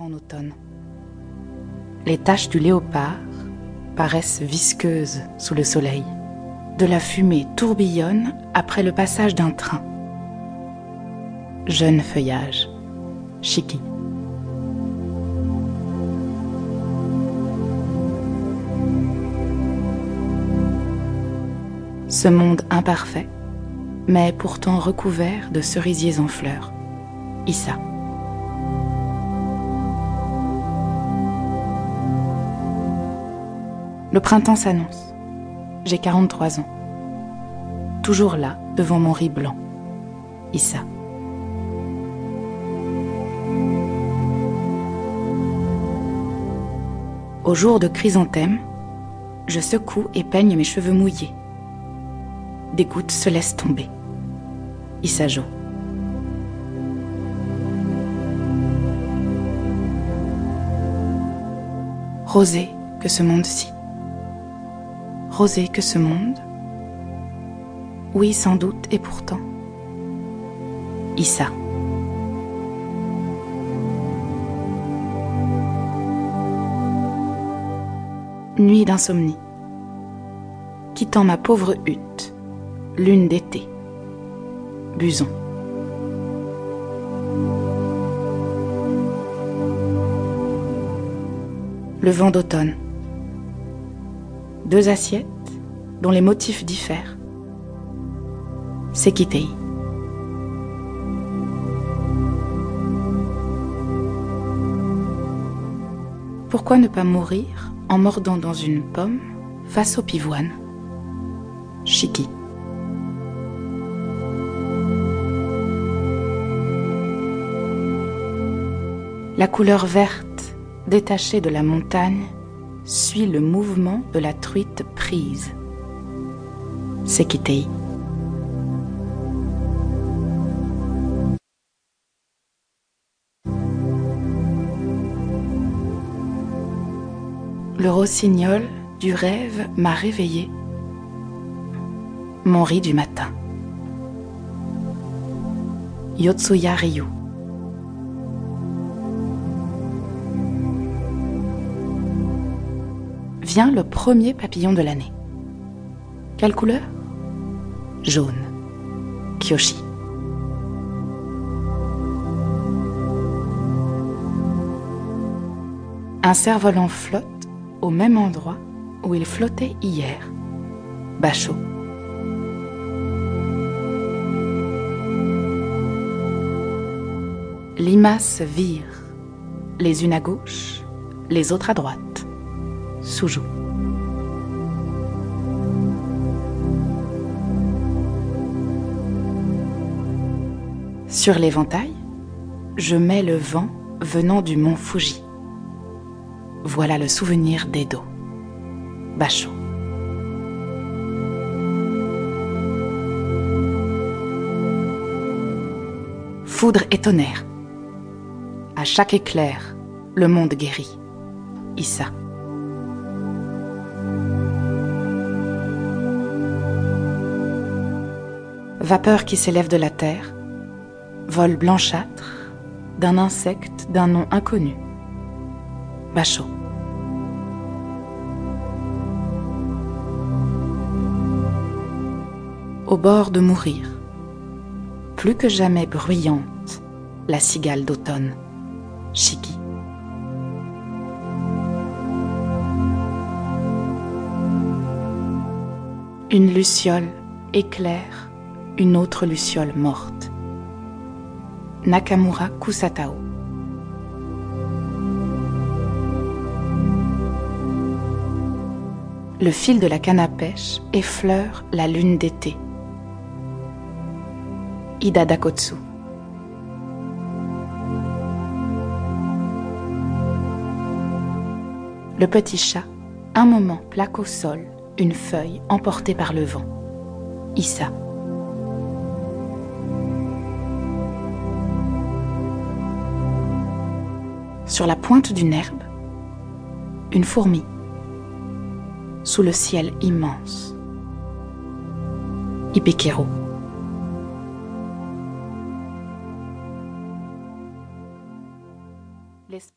en automne. Les taches du léopard paraissent visqueuses sous le soleil. De la fumée tourbillonne après le passage d'un train. Jeune feuillage, Chiki. Ce monde imparfait, mais pourtant recouvert de cerisiers en fleurs. Issa. Le printemps s'annonce. J'ai 43 ans. Toujours là, devant mon riz blanc. Issa. Au jour de chrysanthème, je secoue et peigne mes cheveux mouillés. Des gouttes se laissent tomber. Issa Jo. Rosé que ce monde-ci. Rosé que ce monde? Oui, sans doute, et pourtant. Issa. Nuit d'insomnie. Quittant ma pauvre hutte, lune d'été. Buson. Le vent d'automne. Deux assiettes dont les motifs diffèrent. Sekitei. Pourquoi ne pas mourir en mordant dans une pomme face au pivoine? Chiki. La couleur verte, détachée de la montagne, suit le mouvement de la truite prise. Sekitei. Le rossignol du rêve m'a réveillé. Mon riz du matin. Yotsuya Ryu. Le premier papillon de l'année. Quelle couleur? Jaune. Kyoshi. Un cerf-volant flotte au même endroit où il flottait hier. Bachot. Limaces vire, les unes à gauche, les autres à droite. Sur l'éventail, je mets le vent venant du mont Fuji. Voilà le souvenir d'Edo. Bachot. Foudre et tonnerre. À chaque éclair, le monde guérit. Issa. Vapeur qui s'élève de la terre, vol blanchâtre d'un insecte d'un nom inconnu. Bachot. Au bord de mourir, plus que jamais bruyante, la cigale d'automne, Chiki. Une luciole éclaire une autre luciole morte. Nakamura Kusatao. Le fil de la canne à pêche effleure la lune d'été. Ida Dakotsu. Le petit chat, un moment plaque au sol une feuille emportée par le vent. Issa. Sur la pointe d'une herbe, une fourmi. Sous le ciel immense. Ipekero.